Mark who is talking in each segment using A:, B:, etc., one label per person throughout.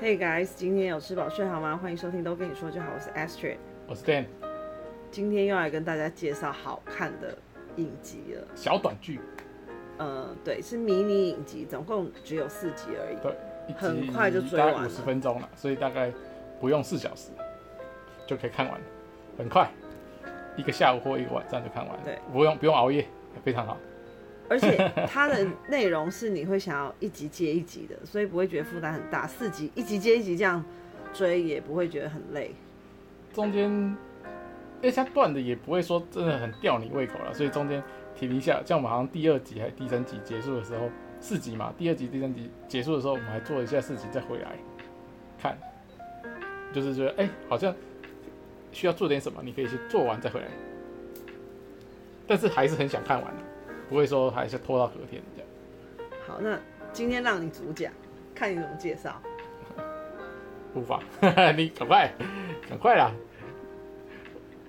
A: Hey guys，今天有吃饱睡好吗？欢迎收听都跟你说就好，我是 Astrid，
B: 我是 Dan，
A: 今天又来跟大家介绍好看的影集了。
B: 小短剧，
A: 呃，对，是迷你影集，总共只有四集而已。
B: 对，
A: 很快就追完了，
B: 五十分钟了，所以大概不用四小时就可以看完，很快，一个下午或一个晚上就看完
A: 了。
B: 对，不用不用熬夜，非常好。
A: 而且它的内容是你会想要一集接一集的，所以不会觉得负担很大。四集一集接一集这样追也不会觉得很累。
B: 中间，因为它断的也不会说真的很吊你胃口了，所以中间停一下。像我们好像第二集还是第三集结束的时候，四集嘛，第二集、第三集结束的时候，我们还做一下四集再回来看，就是觉得哎、好像需要做点什么，你可以去做完再回来。但是还是很想看完。不会说还是拖到隔天这样。
A: 好，那今天让你主讲，看你怎么介绍。
B: 无妨，你赶快，赶快啦！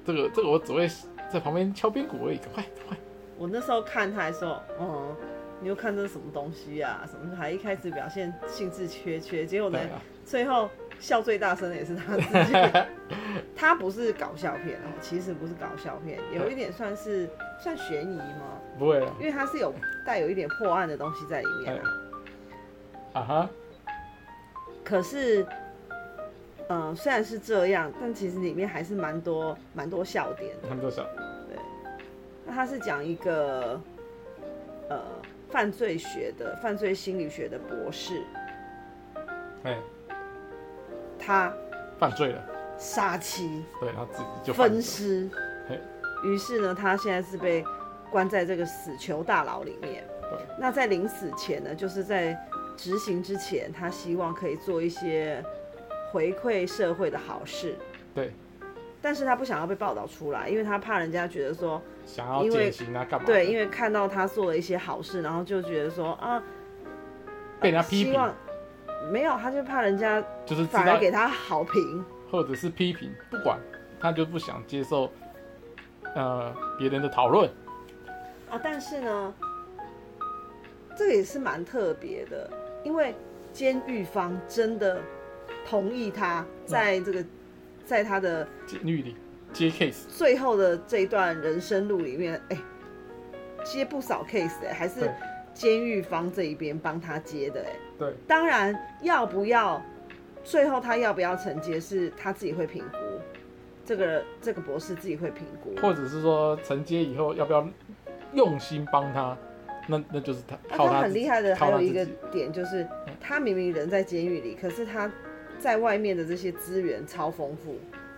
B: 这个这个我只会在旁边敲边鼓而已，赶快赶快。
A: 我那时候看他还说，哦，你又看这是什么东西啊？什么还一开始表现兴致缺缺，结果呢，啊、最后笑最大声的也是他自己。他不是搞笑片哦，其实不是搞笑片，有一点算是算悬疑吗？
B: 不会，
A: 因为它是有带有一点破案的东西在里面啊。
B: 啊哈。
A: 可是，嗯、呃，虽然是这样，但其实里面还是蛮多蛮多笑点的。
B: 蛮多笑。
A: 对。那他是讲一个呃犯罪学的犯罪心理学的博士。
B: 哎。
A: 他
B: 犯罪了。
A: 杀妻。
B: 对，他自己就
A: 分尸。于是呢，他现在是被。关在这个死囚大牢里面。那在临死前呢，就是在执行之前，他希望可以做一些回馈社会的好事。
B: 对。
A: 但是他不想要被报道出来，因为他怕人家觉得说，
B: 想要减刑啊，干嘛？
A: 对，因为看到他做了一些好事，然后就觉得说啊，
B: 被人家批评。
A: 没有，他就怕人家就是反而给他好评，
B: 或者是批评，不管他就不想接受呃别人的讨论。
A: 啊，但是呢，这个也是蛮特别的，因为监狱方真的同意他在这个，嗯、在他的
B: 监狱里接 case，
A: 最后的这一段人生路里面，哎，接不少 case 哎，还是监狱方这一边帮他接的哎，
B: 对，
A: 当然要不要，最后他要不要承接是他自己会评估，这个这个博士自己会评估，
B: 或者是说承接以后要不要。用心帮他，那那就是他。他，
A: 他很厉害的，还有一个点就是，他明明人在监狱里，可是他在外面的这些资源超丰富，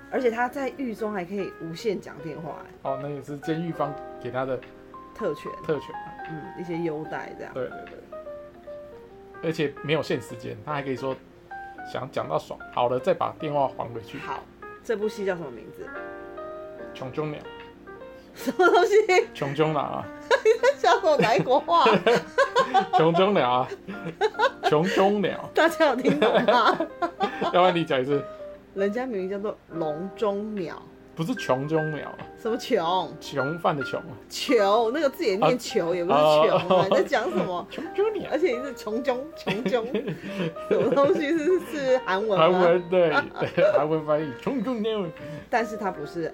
A: 而且他在狱中还可以无限讲电话。
B: 哦，那也是监狱方给他的
A: 特权。
B: 特权，
A: 嗯，一些优待这样。
B: 对对对。而且没有限时间，他还可以说想讲到爽，好了再把电话还回去。
A: 好，这部戏叫什么名字？
B: 穷中鸟。
A: 什么东西？
B: 穷中鸟啊！
A: 你在讲什么哪国话？
B: 穷中鸟啊！穷中鸟，
A: 大家有听懂吗？
B: 要不然你讲一次。
A: 人家明明叫做笼中鸟，
B: 不是穷中鸟。什么
A: 穷？
B: 穷犯的穷啊！
A: 囚那个字也念囚，也不是穷。你在讲什么？
B: 穷中鸟，
A: 而且你是穷中穷中，什么东西是是韩文？
B: 韩文对，韩文翻译穷中鸟，
A: 但是它不是。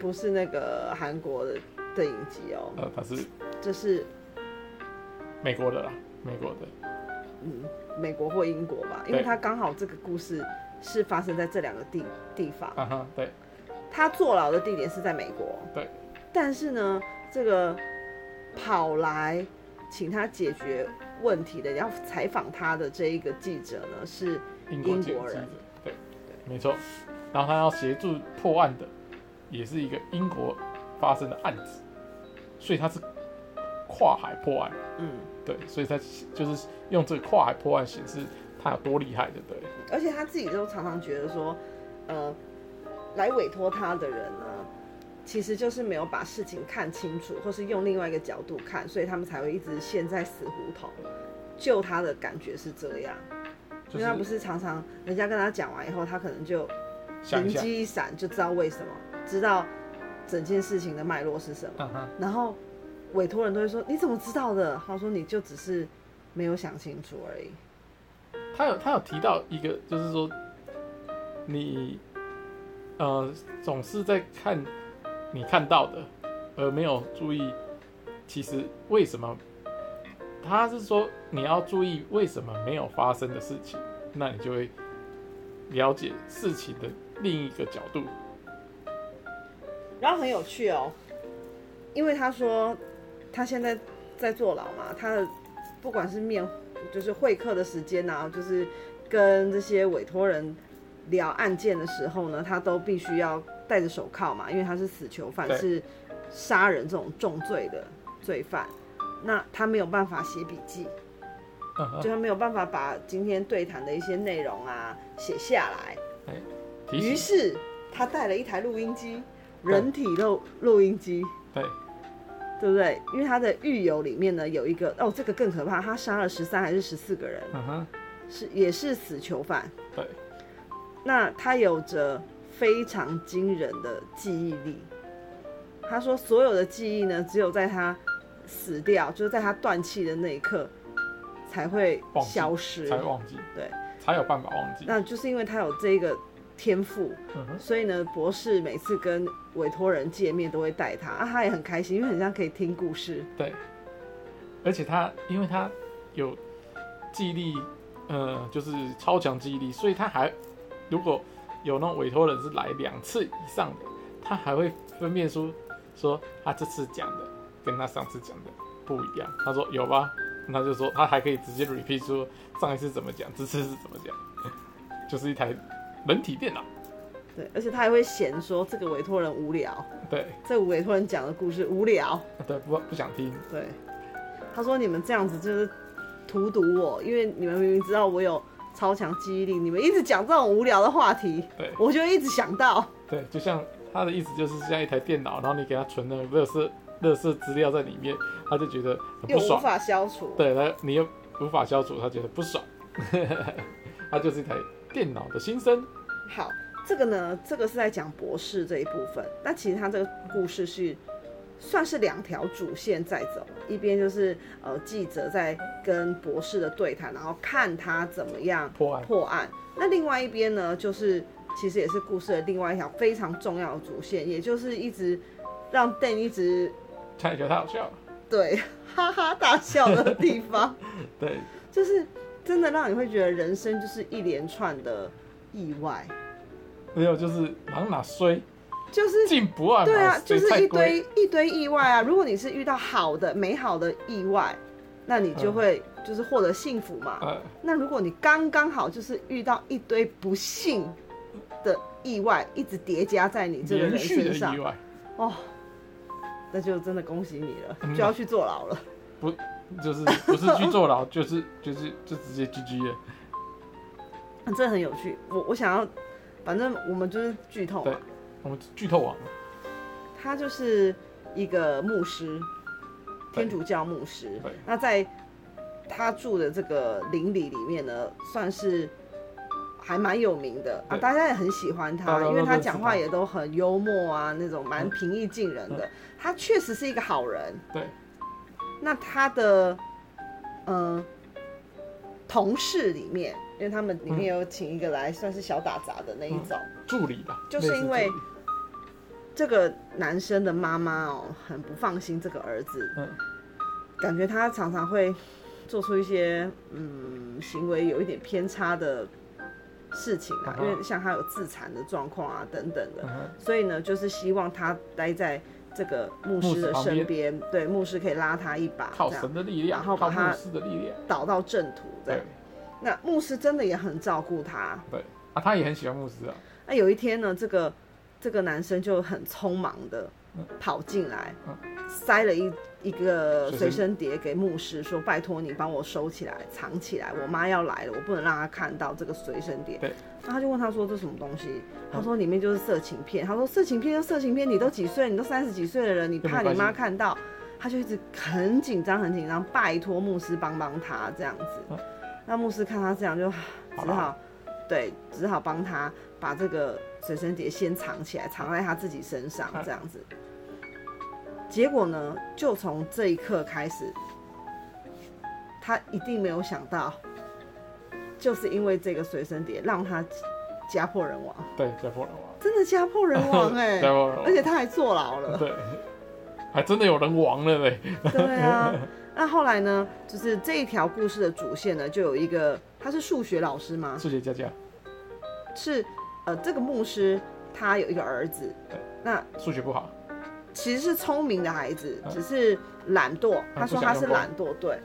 A: 不是那个韩国的的影集哦，
B: 呃，它是，
A: 这是
B: 美国的啦，美国的，
A: 嗯，美国或英国吧，因为它刚好这个故事是发生在这两个地地方，
B: 啊哈，对，
A: 他坐牢的地点是在美国，
B: 对，
A: 但是呢，这个跑来请他解决问题的，要采访他的这一个记者呢是英国人，
B: 对，对，没错，然后他要协助破案的。也是一个英国发生的案子，所以他是跨海破案。嗯，对，所以他就是用这个跨海破案显示他有多厉害，对不对？
A: 而且他自己都常常觉得说，呃，来委托他的人呢，其实就是没有把事情看清楚，或是用另外一个角度看，所以他们才会一直陷在死胡同。救他的感觉是这样，就是、因为他不是常常人家跟他讲完以后，他可能就灵机一闪，就知道为什么。知道整件事情的脉络是什么，uh huh. 然后委托人都会说：“你怎么知道的？”他说：“你就只是没有想清楚而已。”
B: 他有他有提到一个，就是说你呃总是在看你看到的，而没有注意其实为什么。他是说你要注意为什么没有发生的事情，那你就会了解事情的另一个角度。
A: 然后很有趣哦，因为他说他现在在坐牢嘛，他的不管是面就是会客的时间啊，就是跟这些委托人聊案件的时候呢，他都必须要戴着手铐嘛，因为他是死囚犯，是杀人这种重罪的罪犯。那他没有办法写笔记，就他没有办法把今天对谈的一些内容啊写下来。于是他带了一台录音机，人体录录音机，对，对不对？因为他的狱友里面呢有一个，哦，这个更可怕，他杀了十三还是十四个人，是也是死囚犯。对，那他有着非常惊人的记忆力。他说所有的记忆呢，只有在他。死掉就是在他断气的那一刻才会消失，
B: 才会忘记，
A: 对，
B: 才有办法忘记。
A: 那就是因为他有这个天赋，嗯、所以呢，博士每次跟委托人见面都会带他啊，他也很开心，因为很像可以听故事。
B: 对，而且他因为他有记忆力，呃，就是超强记忆力，所以他还如果有那种委托人是来两次以上的，他还会分辨出说他这次讲的。跟他上次讲的不一样，他说有吧？他就说他还可以直接 repeat 说上一次怎么讲，这次是怎么讲，就是一台人体电脑。
A: 对，而且他还会嫌说这个委托人无聊。
B: 对，
A: 这个委托人讲的故事无聊。
B: 对，不不想听。
A: 对，他说你们这样子就是荼毒我，因为你们明明知道我有超强记忆力，你们一直讲这种无聊的话题，对，我就一直想到。
B: 对，就像他的意思就是像一台电脑，然后你给他存那个乐色。乐色资料在里面，他就觉得很不爽，
A: 无法消除。
B: 对他，你又无法消除，他觉得不爽。他就是一台电脑的心声。
A: 好，这个呢，这个是在讲博士这一部分。那其实他这个故事是算是两条主线在走，一边就是呃记者在跟博士的对谈，然后看他怎么样破案破案。那另外一边呢，就是其实也是故事的另外一条非常重要的主线，也就是一直让 Dan 一直。
B: 他也觉得太好笑了，
A: 对，哈哈大笑的地方，
B: 对，
A: 就是真的让你会觉得人生就是一连串的意外，
B: 没有，就是哪哪衰，
A: 就是
B: 进不二，
A: 对啊，就是一堆一堆意外啊。如果你是遇到好的、美好的意外，那你就会就是获得幸福嘛。嗯、那如果你刚刚好就是遇到一堆不幸的意外，一直叠加在你这个人身上，哦。那就真的恭喜你了，嗯、就要去坐牢了。
B: 不，就是不是去坐牢，就是就是就直接 GG 了。
A: 这很有趣，我我想要，反正我们就是剧透嘛。
B: 我们剧透网。
A: 他就是一个牧师，天主教牧师。那在他住的这个邻里里面呢，算是。还蛮有名的啊，大家也很喜欢他，因为他讲话也都很幽默啊，那种蛮平易近人的。他确实是一个好人。对。那他的嗯、呃、同事里面，因为他们里面有请一个来算是小打杂的那一种、嗯、
B: 助理吧，
A: 就是因为这个男生的妈妈哦，很不放心这个儿子，嗯，感觉他常常会做出一些嗯行为有一点偏差的。事情啊，因为像他有自残的状况啊，等等的，所以呢，就是希望他待在这个牧师的身边，对，牧师可以拉他一把，
B: 靠神的力量，
A: 然后把他导到正途。对，那牧师真的也很照顾他，
B: 对。啊，他也很喜欢牧师啊。
A: 那有一天呢，这个这个男生就很匆忙的跑进来，塞了一。一个随身碟给牧师说：“拜托你帮我收起来，藏起来。我妈要来了，我不能让她看到这个随身碟。”对。那他就问他说：“这什么东西？”他说：“里面就是色情片。”他说：“色情片就色情片，你都几岁？你都三十几岁的人，你怕你妈看到？”他就一直很紧张，很紧张，拜托牧师帮帮他这样子。那牧师看他这样，就只好对，只好帮他把这个随身碟先藏起来，藏在他自己身上这样子。结果呢，就从这一刻开始，他一定没有想到，就是因为这个随身碟让他家破人亡。
B: 对，家破人亡，
A: 真的家破人亡哎、欸，而且他还坐牢了。
B: 对，还真的有人亡了嘞。
A: 对啊，那后来呢？就是这一条故事的主线呢，就有一个他是数学老师吗？
B: 数学家家
A: 是呃，这个牧师他有一个儿子，
B: 对，
A: 那
B: 数学不好。
A: 其实是聪明的孩子，只是懒惰。他说他是懒惰，对，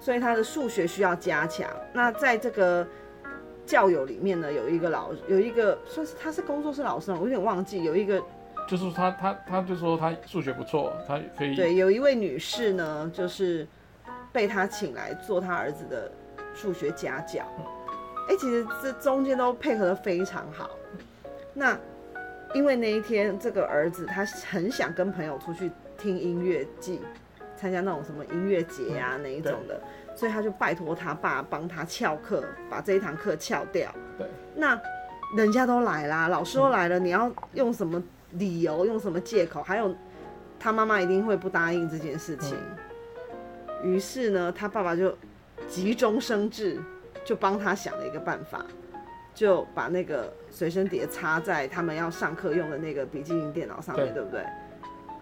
A: 所以他的数学需要加强。那在这个教友里面呢，有一个老，有一个算是他是工作室老师，我有点忘记。有一个
B: 就是他他他就说他数学不错，他可以。
A: 对，有一位女士呢，就是被他请来做他儿子的数学家教。哎，其实这中间都配合得非常好。那。因为那一天，这个儿子他很想跟朋友出去听音乐季，参加那种什么音乐节啊那一种的，所以他就拜托他爸帮他翘课，把这一堂课翘掉。
B: 对，
A: 那人家都来啦，老师都来了，你要用什么理由，用什么借口？还有他妈妈一定会不答应这件事情。于是呢，他爸爸就急中生智，就帮他想了一个办法。就把那个随身碟插在他们要上课用的那个笔记型电脑上面，对，对不对？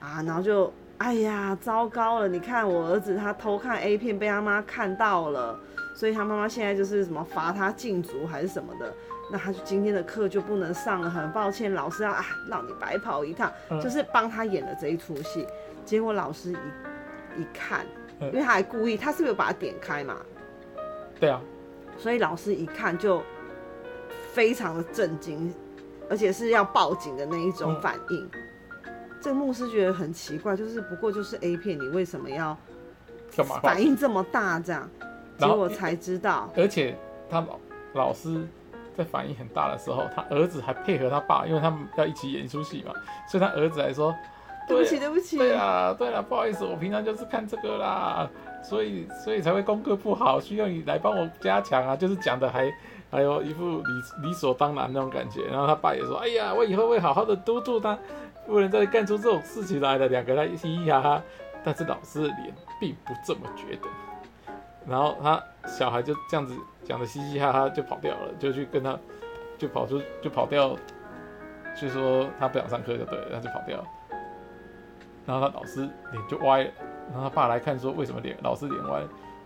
A: 啊，然后就哎呀，糟糕了！你看我儿子他偷看 A 片被他妈看到了，所以他妈妈现在就是什么罚他禁足还是什么的，那他就今天的课就不能上了，很抱歉，老师要啊让你白跑一趟，嗯、就是帮他演了这一出戏。结果老师一一看，因为他还故意，他是不是有把它点开嘛？
B: 对啊，
A: 所以老师一看就。非常的震惊，而且是要报警的那一种反应。嗯、这个牧师觉得很奇怪，就是不过就是 A 片，你为什么要干嘛反应这么大？这样，结果才知道。
B: 而且他老老师在反应很大的时候，他儿子还配合他爸，因为他们要一起演一出戏嘛，所以他儿子还说：“
A: 对不起，对不起。”
B: 对啊，对啊，不好意思，我平常就是看这个啦，所以所以才会功课不好，需要你来帮我加强啊，就是讲的还。还有一副理理所当然那种感觉，然后他爸也说：“哎呀，我以后会好好的督促他，不能再干出这种事情来了。”两个人嘻嘻哈哈，但是老师的脸并不这么觉得。然后他小孩就这样子讲的嘻嘻哈哈就跑掉了，就去跟他，就跑出就跑掉，就说他不想上课就对了，他就跑掉。然后他老师脸就歪了，然后他爸来看说：“为什么脸老是脸歪？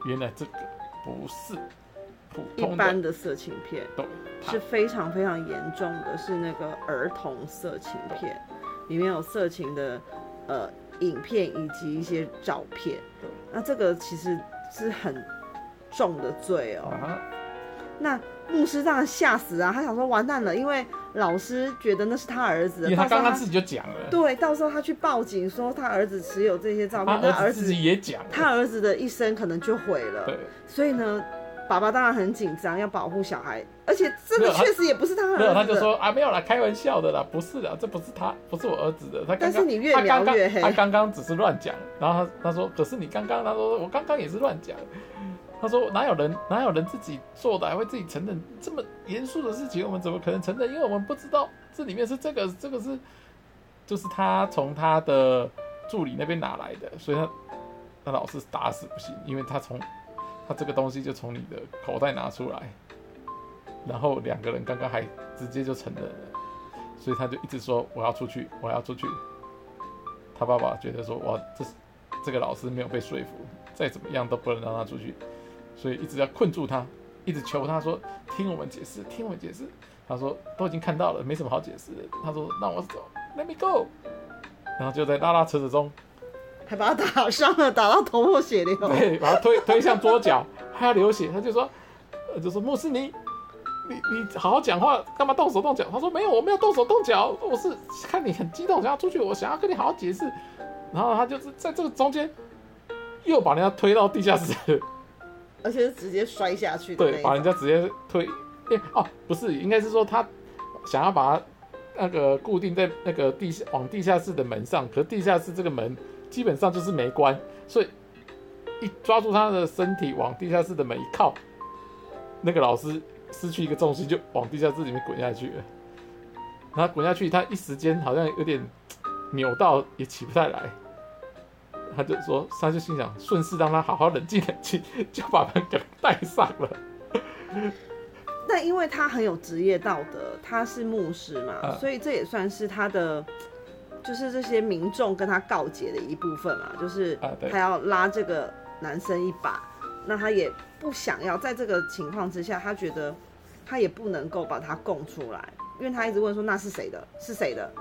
B: 原来这个不是。”
A: 一般的色情片是非常非常严重的，是那个儿童色情片，里面有色情的呃影片以及一些照片。那这个其实是很重的罪哦。那牧师当然吓死啊，他想说完蛋了，因为老师觉得那是他儿子，因为
B: 他刚刚自己就讲了。
A: 对，到时候他去报警说他儿子持有这些照片，他儿子
B: 自己也讲，
A: 他儿子的一生可能就毁了。对，所以呢。爸爸当然很紧张，要保护小孩，而且这个确实也不是他儿子的。
B: 没有，他就说啊，没有啦，开玩笑的啦，不是的，这不是他，不是我儿子的。他刚刚
A: 但是你越描越黑。
B: 他刚刚只是乱讲，然后他他说，可是你刚刚他说我刚刚也是乱讲，他说哪有人哪有人自己做的还会自己承认这么严肃的事情，我们怎么可能承认？因为我们不知道这里面是这个这个是就是他从他的助理那边拿来的，所以他那老师打死不行，因为他从。他这个东西就从你的口袋拿出来，然后两个人刚刚还直接就承认了，所以他就一直说我要出去，我要出去。他爸爸觉得说哇，这这个老师没有被说服，再怎么样都不能让他出去，所以一直要困住他，一直求他说听我们解释，听我们解释。他说都已经看到了，没什么好解释的。他说让我走，Let me go。然后就在拉拉扯扯中。
A: 还把他打伤了，打到头破血流。
B: 对，把他推推向桌角，还要流血。他就说，呃，就说牧师，你你你好好讲话，干嘛动手动脚？他说没有，我没有动手动脚，我是看你很激动，想要出去，我想要跟你好好解释。然后他就是在这个中间，又把人家推到地下室，
A: 而且是直接摔下去。
B: 对，把人家直接推。欸、哦，不是，应该是说他想要把他那个固定在那个地下往地下室的门上，可是地下室这个门。基本上就是没关，所以一抓住他的身体往地下室的门一靠，那个老师失去一个重心就往地下室里面滚下去了。然后滚下去，他一时间好像有点 扭到，也起不太来。他就说，他就心想，顺势让他好好冷静冷静，就把门给带上了。
A: 那因为他很有职业道德，他是牧师嘛，
B: 啊、
A: 所以这也算是他的，就是这些民众跟他告解的一部分嘛，就是他要拉这个男生一把，啊、那他也不想要在这个情况之下，他觉得他也不能够把他供出来，因为他一直问说那是谁的，是谁的，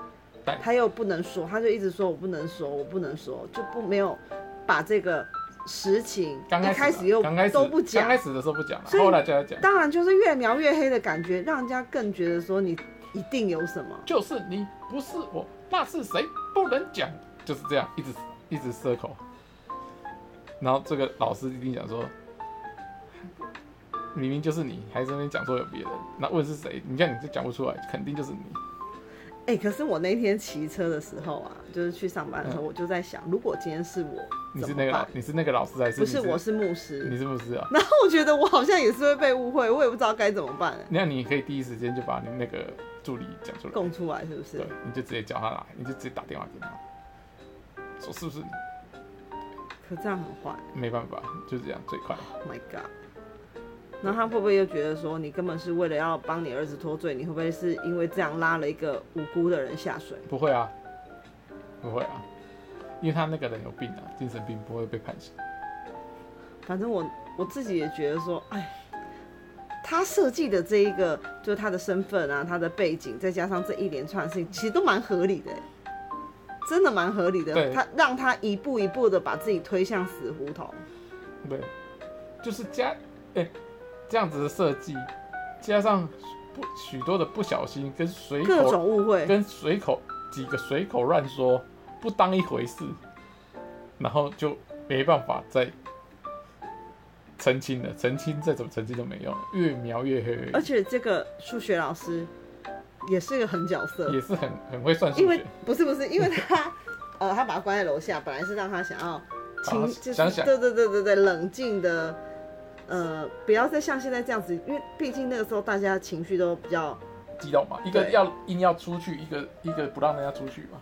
A: 他又不能说，他就一直说我不能说，我不能说，就不没有把这个。实情刚开始又刚开始都不讲，
B: 刚开始的时候不讲，后来就要讲。
A: 当然就是越描越黑的感觉，让人家更觉得说你一定有什么。
B: 就是你不是我，那是谁？不能讲，就是这样，一直一直 circle。然后这个老师一定讲说，明明就是你，还在那边讲说有别人，那问是谁？你看你就讲不出来，肯定就是你。
A: 哎、欸，可是我那天骑车的时候啊，就是去上班的时候，嗯、我就在想，如果今天是我，
B: 你是那个老，你是那个老师还是？
A: 不是，我是牧师。
B: 你是牧师啊？
A: 然后我觉得我好像也是会被误会，我也不知道该怎么办。
B: 那你可以第一时间就把你那个助理讲出来，
A: 供出来是不是？
B: 对，你就直接叫他来，你就直接打电话给他，说是不是你？
A: 可这样很坏。
B: 没办法，就是这样最快。
A: Oh my god！然后他会不会又觉得说，你根本是为了要帮你儿子脱罪？你会不会是因为这样拉了一个无辜的人下水？
B: 不会啊，不会啊，因为他那个人有病啊，精神病不会被判刑。
A: 反正我我自己也觉得说，哎，他设计的这一个，就是他的身份啊，他的背景，再加上这一连串的事情，其实都蛮合理的，真的蛮合理的。他让他一步一步的把自己推向死胡同。
B: 对，就是加，哎。这样子的设计，加上不许多的不小心跟随口
A: 各种误会，
B: 跟随口几个随口乱说，不当一回事，然后就没办法再澄清了。澄清再怎么澄清都没用，越描越黑。
A: 而且这个数学老师也是一个狠角色，
B: 也是很很会算数学。
A: 因为不是不是，因为他呃，他把他关在楼下，本来是让他想要清，就是
B: 想想
A: 对对对对对，冷静的。呃，不要再像现在这样子，因为毕竟那个时候大家情绪都比较
B: 激动嘛，一个要硬要出去，一个一个不让人家出去嘛。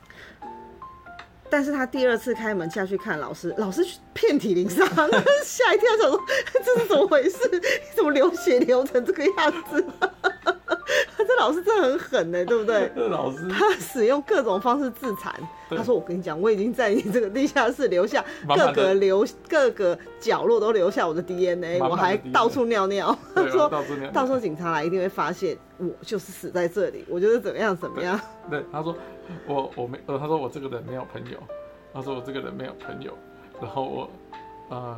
A: 但是他第二次开门下去看老师，老师遍体鳞伤，吓一跳，想说 这是怎么回事？你 怎么流血流成这个样子？这老师真的很狠呢，对不对？
B: 老师
A: 他使用各种方式自残。他说：“我跟你讲，我已经在你这个地下室留下各个留各个角落都留下我的 DNA，我还到处尿尿。他说
B: 到
A: 时候警察来一定会发现我就是死在这里。我觉得怎么样怎么样？
B: 对，对，他说我我没呃，他说我这个人没有朋友。他说我这个人没有朋友。然后我呃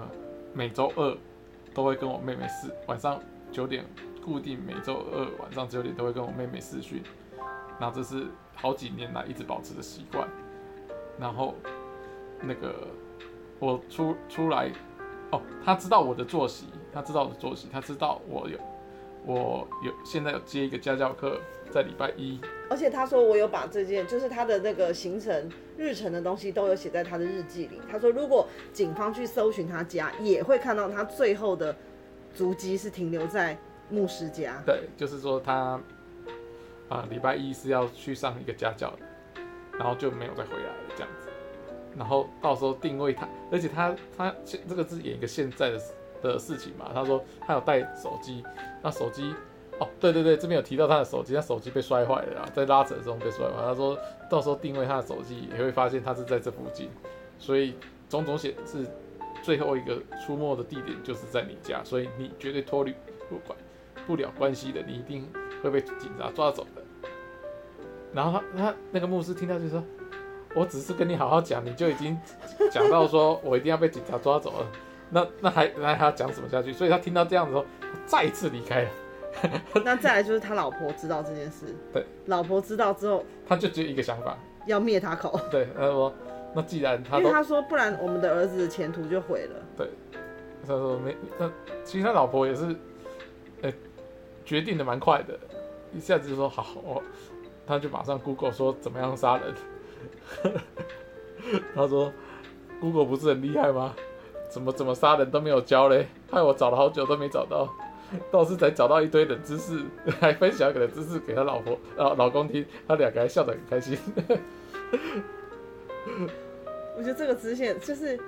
B: 每周二都会跟我妹妹是晚上九点。”固定每周二晚上九点都会跟我妹妹视讯，那这是好几年来一直保持的习惯。然后那个我出出来，哦，他知道我的作息，他知道我的作息，他知道我有我有现在有接一个家教课在礼拜一，
A: 而且他说我有把这件就是他的那个行程日程的东西都有写在他的日记里。他说如果警方去搜寻他家，也会看到他最后的足迹是停留在。牧师家，
B: 对，就是说他啊，礼拜一是要去上一个家教的，然后就没有再回来了这样子。然后到时候定位他，而且他他现这个是演一个现在的的事情嘛。他说他有带手机，那手机哦，对对对，这边有提到他的手机，他手机被摔坏了，在拉扯中被摔坏。他说到时候定位他的手机也会发现他是在这附近，所以种种显示最后一个出没的地点就是在你家，所以你绝对脱离不管。不了关系的，你一定会被警察抓走的。然后他他那个牧师听到就说：“我只是跟你好好讲，你就已经讲到说我一定要被警察抓走了。那那还那还要讲什么下去？”所以他听到这样子说，再一次离开了。
A: 那再来就是他老婆知道这件事，
B: 对，
A: 老婆知道之后，
B: 他就只有一个想法，
A: 要灭他口。
B: 对，他说：“那既然他……因
A: 为他说不然我们的儿子的前途就毁了。”
B: 对，他说没那其实他老婆也是，欸决定的蛮快的，一下子就说好，哦，他就马上 Google 说怎么样杀人。他说 Google 不是很厉害吗？怎么怎么杀人都没有教嘞，害我找了好久都没找到，倒是才找到一堆冷知识，还分享给了知识给他老婆啊老公听，他两个还笑得很开心。
A: 我觉得这个支线就是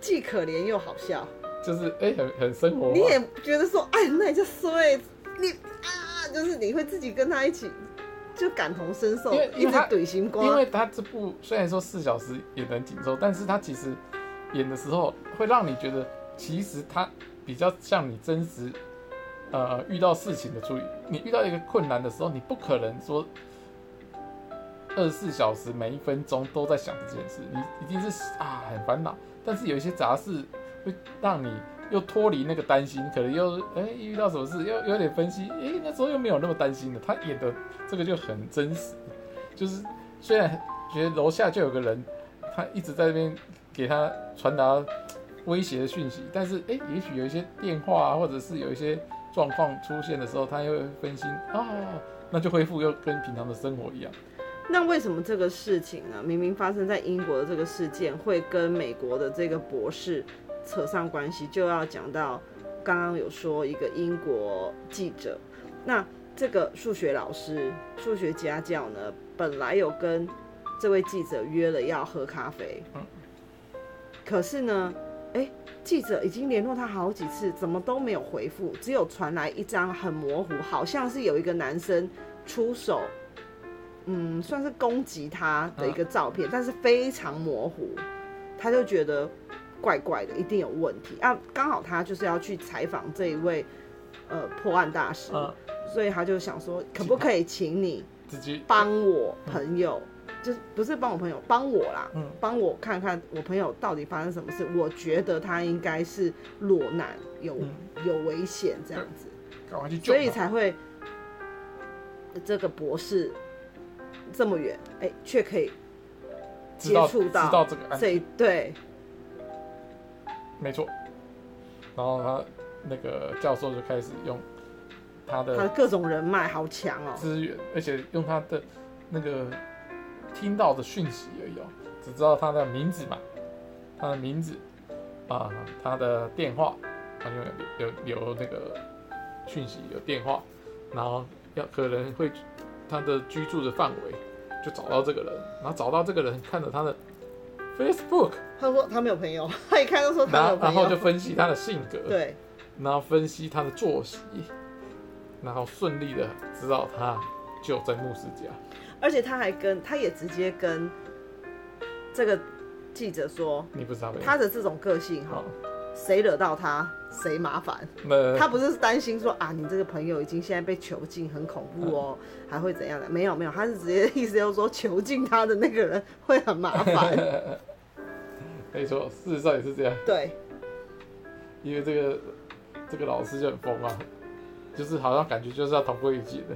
A: 既可怜又好笑，
B: 就是哎、欸、很很生活，
A: 你也觉得说哎那你就衰。你啊，就是你会自己跟他一起就感同身受，
B: 因为因为他
A: 一直怼心瓜。
B: 因为他这部虽然说四小时演得很紧凑，但是他其实演的时候会让你觉得，其实他比较像你真实呃遇到事情的处理。你遇到一个困难的时候，你不可能说二十四小时每一分钟都在想这件事，你一定是啊很烦恼。但是有一些杂事会让你。又脱离那个担心，可能又哎、遇到什么事又有点分析，哎、那时候又没有那么担心了。他演的这个就很真实，就是虽然觉得楼下就有个人，他一直在那边给他传达威胁的讯息，但是哎、也许有一些电话啊，或者是有一些状况出现的时候，他又会分心、哦，那就恢复又跟平常的生活一样。
A: 那为什么这个事情呢？明明发生在英国的这个事件，会跟美国的这个博士？扯上关系就要讲到，刚刚有说一个英国记者，那这个数学老师、数学家教呢，本来有跟这位记者约了要喝咖啡，可是呢，哎，记者已经联络他好几次，怎么都没有回复，只有传来一张很模糊，好像是有一个男生出手，嗯，算是攻击他的一个照片，但是非常模糊，他就觉得。怪怪的，一定有问题啊！刚好他就是要去采访这一位呃破案大师，嗯，所以他就想说，可不可以请你帮我朋友，就是不是帮我朋友，帮我啦，帮我看看我朋友到底发生什么事。我觉得他应该是裸男，有有危险这样子，所以才会这个博士这么远，哎，却可以接触到这个这对。
B: 没错，然后他那个教授就开始用他的
A: 他的各种人脉好强哦，
B: 资源，而且用他的那个听到的讯息而已哦，只知道他的名字嘛，他的名字啊，他的电话，他就有有有那个讯息有电话，然后要可能会他的居住的范围，就找到这个人，然后找到这个人，看着他的。Facebook，
A: 他说他没有朋友，他一看就说他没有朋友，
B: 然后就分析他的性格，
A: 对，
B: 然后分析他的作息，然后顺利的知道他就在牧师家，
A: 而且他还跟他也直接跟这个记者说，
B: 你不知道
A: 他的这种个性哈，谁惹到他谁麻烦，他不是担心说啊，你这个朋友已经现在被囚禁，很恐怖哦，还会怎样的？没有没有，他是直接意思就是说囚禁他的那个人会很麻烦。
B: 没错，事实上也是这样。
A: 对，
B: 因为这个这个老师就很疯啊，就是好像感觉就是要同归于尽的。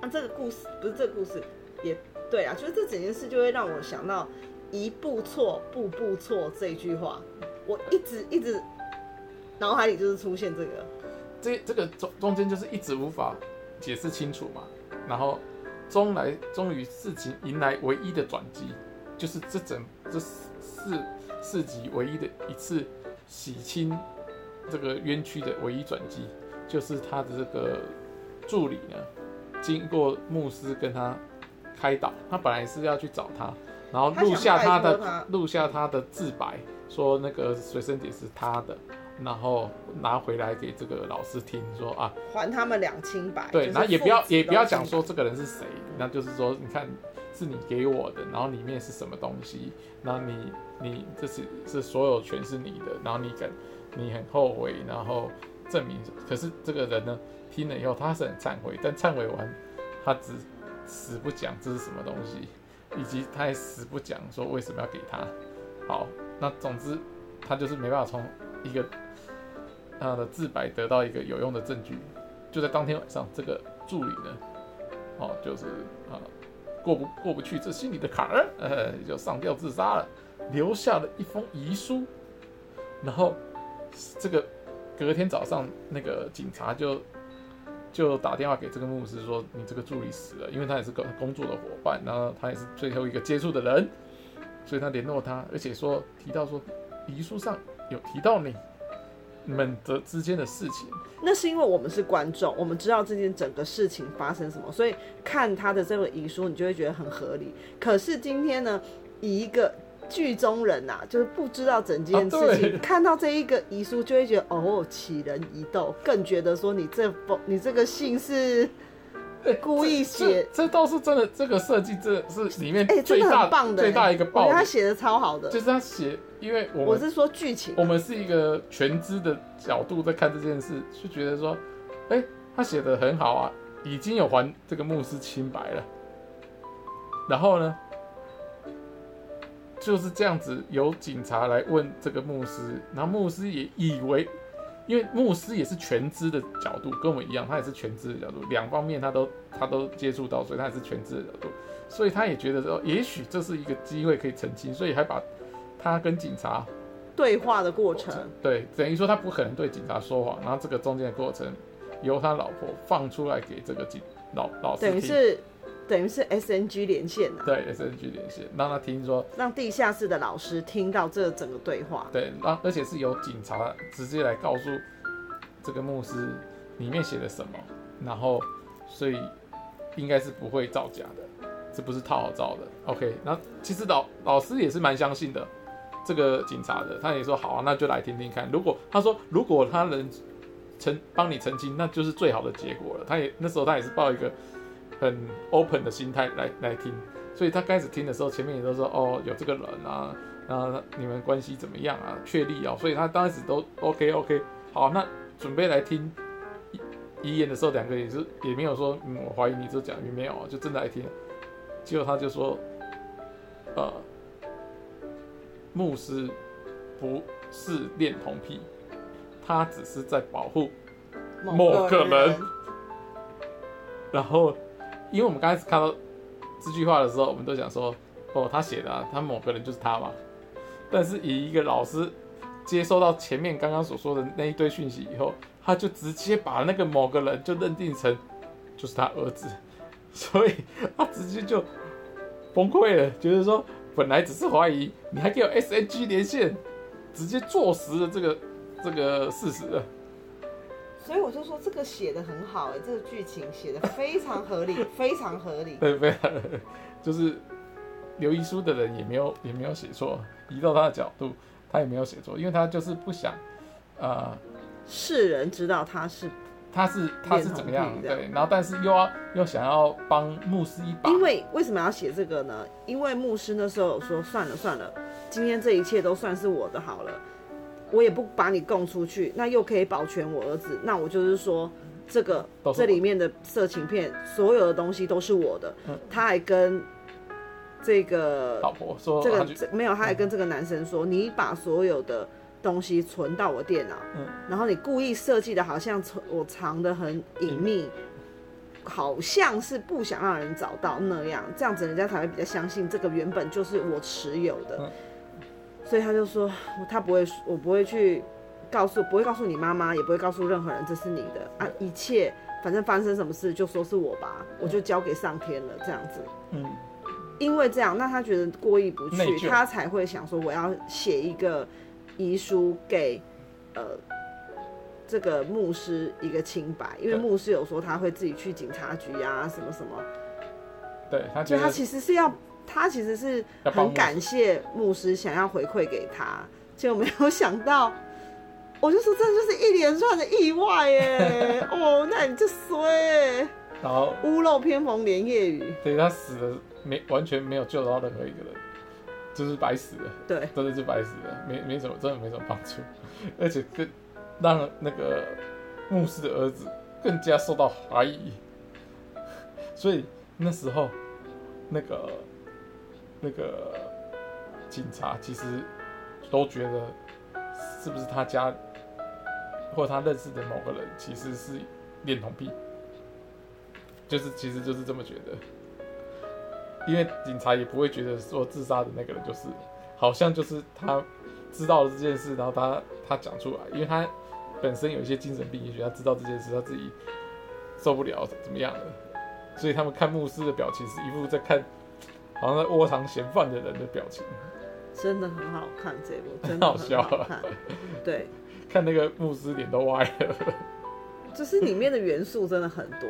A: 啊，这个故事不是这个故事，也对啊，就是这整件事就会让我想到“一步错，步步错”这一句话，我一直一直脑海里就是出现这个。
B: 这这个中中间就是一直无法解释清楚嘛，然后终来终于事情迎来唯一的转机，就是这整这四。四集唯一的一次洗清这个冤屈的唯一转机，就是他的这个助理呢，经过牧师跟他开导，他本来是要去找他，然后录下他的录下他的自白，说那个随身碟是他的，然后拿回来给这个老师听，说啊，
A: 还他们两清白。
B: 对，然后也不要也不要讲说这个人是谁，那就是说你看是你给我的，然后里面是什么东西，那你。你这是是所有权是你的，然后你敢你很后悔，然后证明，可是这个人呢，听了以后他是很忏悔，但忏悔完，他只死不讲这是什么东西，以及他也死不讲说为什么要给他。好，那总之他就是没办法从一个他的自白得到一个有用的证据，就在当天晚上，这个助理呢，哦，就是啊过不过不去这心里的坎儿，呃，就上吊自杀了。留下了一封遗书，然后这个隔天早上，那个警察就就打电话给这个牧师说：“你这个助理死了，因为他也是个工作的伙伴，然后他也是最后一个接触的人，所以他联络他，而且说提到说遗书上有提到你们的之间的事情。
A: 那是因为我们是观众，我们知道这件整个事情发生什么，所以看他的这个遗书，你就会觉得很合理。可是今天呢，以一个剧中人呐、啊，就是不知道整件事情，啊、看到这一个遗书就会觉得哦，启人疑窦，更觉得说你这封你这个信是 故意写，
B: 这倒是真的，这个设计这是里面最大、欸、
A: 棒的
B: 最大一个爆点，
A: 他写的超好的，
B: 就是他写，因为我
A: 我是说剧情，
B: 我们是一个全知的角度在看这件事，就觉得说，哎、欸，他写的很好啊，已经有还这个牧师清白了，然后呢？就是这样子，有警察来问这个牧师，然后牧师也以为，因为牧师也是全知的角度，跟我们一样，他也是全知的角度，两方面他都他都接触到，所以他也是全知的角度，所以他也觉得说，也许这是一个机会可以澄清，所以还把他跟警察
A: 对话的过程，
B: 对，等于说他不可能对警察说谎，然后这个中间的过程由他老婆放出来给这个警老老师听，等于
A: 是。等于是 S N G 连线呐、啊，
B: 对 S N G 连线，让他听说，
A: 让地下室的老师听到这整个对话，
B: 对，让而且是由警察直接来告诉这个牧师里面写了什么，然后所以应该是不会造假的，这不是套好照的。OK，那其实老老师也是蛮相信的这个警察的，他也说好啊，那就来听听看。如果他说如果他能澄帮你澄清，那就是最好的结果了。他也那时候他也是抱一个。很 open 的心态来来听，所以他开始听的时候，前面也都说哦，有这个人啊，那你们关系怎么样啊？确立哦，所以他当时都 OK OK，好，那准备来听遗言的时候，两个也是也没有说，嗯，我怀疑你这讲也没有，就真的来听。结果他就说，呃，牧师不是恋童癖，他只是在保护某个人，然后。因为我们刚开始看到这句话的时候，我们都想说，哦，他写的啊，他某个人就是他嘛。但是以一个老师接收到前面刚刚所说的那一堆讯息以后，他就直接把那个某个人就认定成就是他儿子，所以他直接就崩溃了，就是说本来只是怀疑，你还给我 SNG 连线，直接坐实了这个这个事实。
A: 所以我就说这个写的很好哎、欸，这个剧情写的非常合理，非常合理。
B: 对，非常就是留遗书的人也没有也没有写错，移到他的角度，他也没有写错，因为他就是不想
A: 世人知道他是
B: 他是他是怎么样对，然后但是又要又想要帮牧师一把。
A: 因为为什么要写这个呢？因为牧师那时候有说算了算了，今天这一切都算是我的好了。我也不把你供出去，那又可以保全我儿子。那我就是说，这个这里面的色情片，所有的东西都是我的。嗯、他还跟这个
B: 老婆说，
A: 这个没有，他还跟这个男生说，嗯、你把所有的东西存到我电脑，嗯、然后你故意设计的好像我藏的很隐秘，嗯、好像是不想让人找到那样，这样子人家才会比较相信这个原本就是我持有的。嗯所以他就说，他不会，我不会去告诉，不会告诉你妈妈，也不会告诉任何人这是你的啊，一切反正发生什么事就说是我吧，我就交给上天了，这样子。嗯，因为这样，那他觉得过意不去，他才会想说我要写一个遗书给呃这个牧师一个清白，因为牧师有说他会自己去警察局啊，什么什么。
B: 对，他
A: 所以他其实是要。他其实是很感谢牧师，想要回馈给他，结果没有想到，我就说这就是一连串的意外耶！哦，那你就衰，然后屋漏偏逢连夜雨，
B: 对，他死了，没完全没有救到任何一个人，就是白死了，
A: 对，
B: 真的是白死了，没没什么，真的没什么帮助，而且更让那个牧师的儿子更加受到怀疑，所以那时候那个。那个警察其实都觉得，是不是他家或他认识的某个人其实是恋童癖，就是其实就是这么觉得，因为警察也不会觉得说自杀的那个人就是，好像就是他知道了这件事，然后他他讲出来，因为他本身有一些精神病，也许他知道这件事，他自己受不了怎么样的，所以他们看牧师的表情是一副在看。好像在窝藏嫌犯的人的表情，
A: 真的很好看，这部真的很好笑，好笑。对，
B: 看那个牧师脸都歪了。
A: 就是里面的元素真的很多，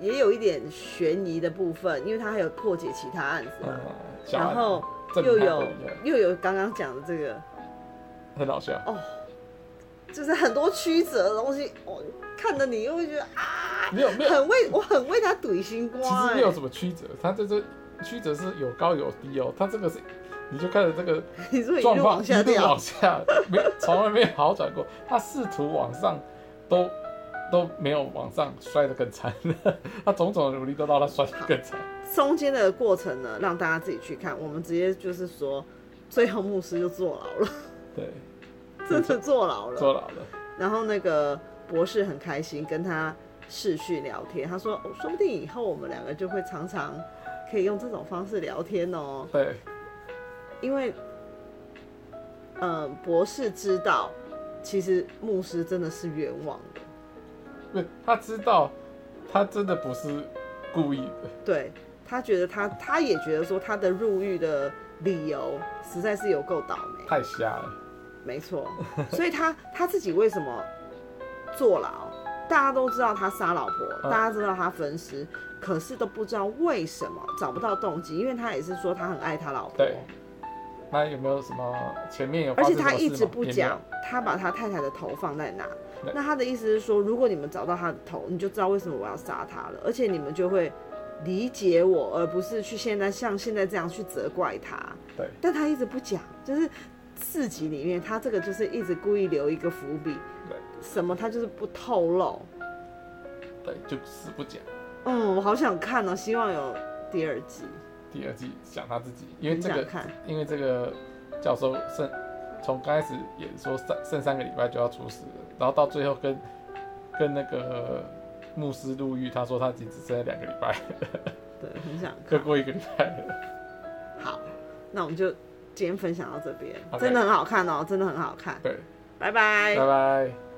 A: 也有一点悬疑的部分，因为他还有破解其他案子嘛。嗯、然后又有又有刚刚讲的这个，
B: 很好笑。
A: 哦，就是很多曲折的东西，我看着你又会觉得啊，
B: 没有没有，
A: 很为我很为他怼心瓜，
B: 其实没有什么曲折，他这这曲折是有高有低哦，他这个是你就看着这个 状况一路往下，没 从来没有好转过，他试图往上都都没有往上摔得更惨，他种种的努力都让他摔得更惨。
A: 中间的过程呢，让大家自己去看。我们直接就是说，最后牧师就坐牢了。
B: 对，
A: 真的坐牢了。
B: 坐牢了。
A: 然后那个博士很开心，跟他视讯聊天。他说：“哦，说不定以后我们两个就会常常可以用这种方式聊天哦。”
B: 对。
A: 因为，呃，博士知道，其实牧师真的是冤枉的。
B: 对，他知道，他真的不是故意的。
A: 对。他觉得他，他也觉得说他的入狱的理由实在是有够倒霉，
B: 太瞎了。
A: 没错，所以他他自己为什么坐牢？大家都知道他杀老婆，大家知道他分尸，可是都不知道为什么找不到动机，因为他也是说他很爱他老婆。
B: 对。那有没有什么前面有？
A: 而且他一直不讲，他把他太太的头放在哪？那他的意思是说，如果你们找到他的头，你就知道为什么我要杀他了，而且你们就会。理解我，而不是去现在像现在这样去责怪他。
B: 对，
A: 但他一直不讲，就是四集里面，他这个就是一直故意留一个伏笔。
B: 对，
A: 什么他就是不透露。
B: 对，就死不讲。
A: 嗯，我好想看哦，希望有第二季。
B: 第二季讲他自己，因为这个，
A: 看
B: 因为这个教授剩从刚开始演说三剩三个礼拜就要出事了，然后到最后跟跟那个。牧师入狱，他说他已经只剩下两个礼拜。
A: 对，很想
B: 再过一个礼拜了。
A: 好，那我们就今天分享到这边
B: ，Okay.
A: 真的很好看哦，真的很好看。
B: 对，
A: 拜拜，
B: 拜拜。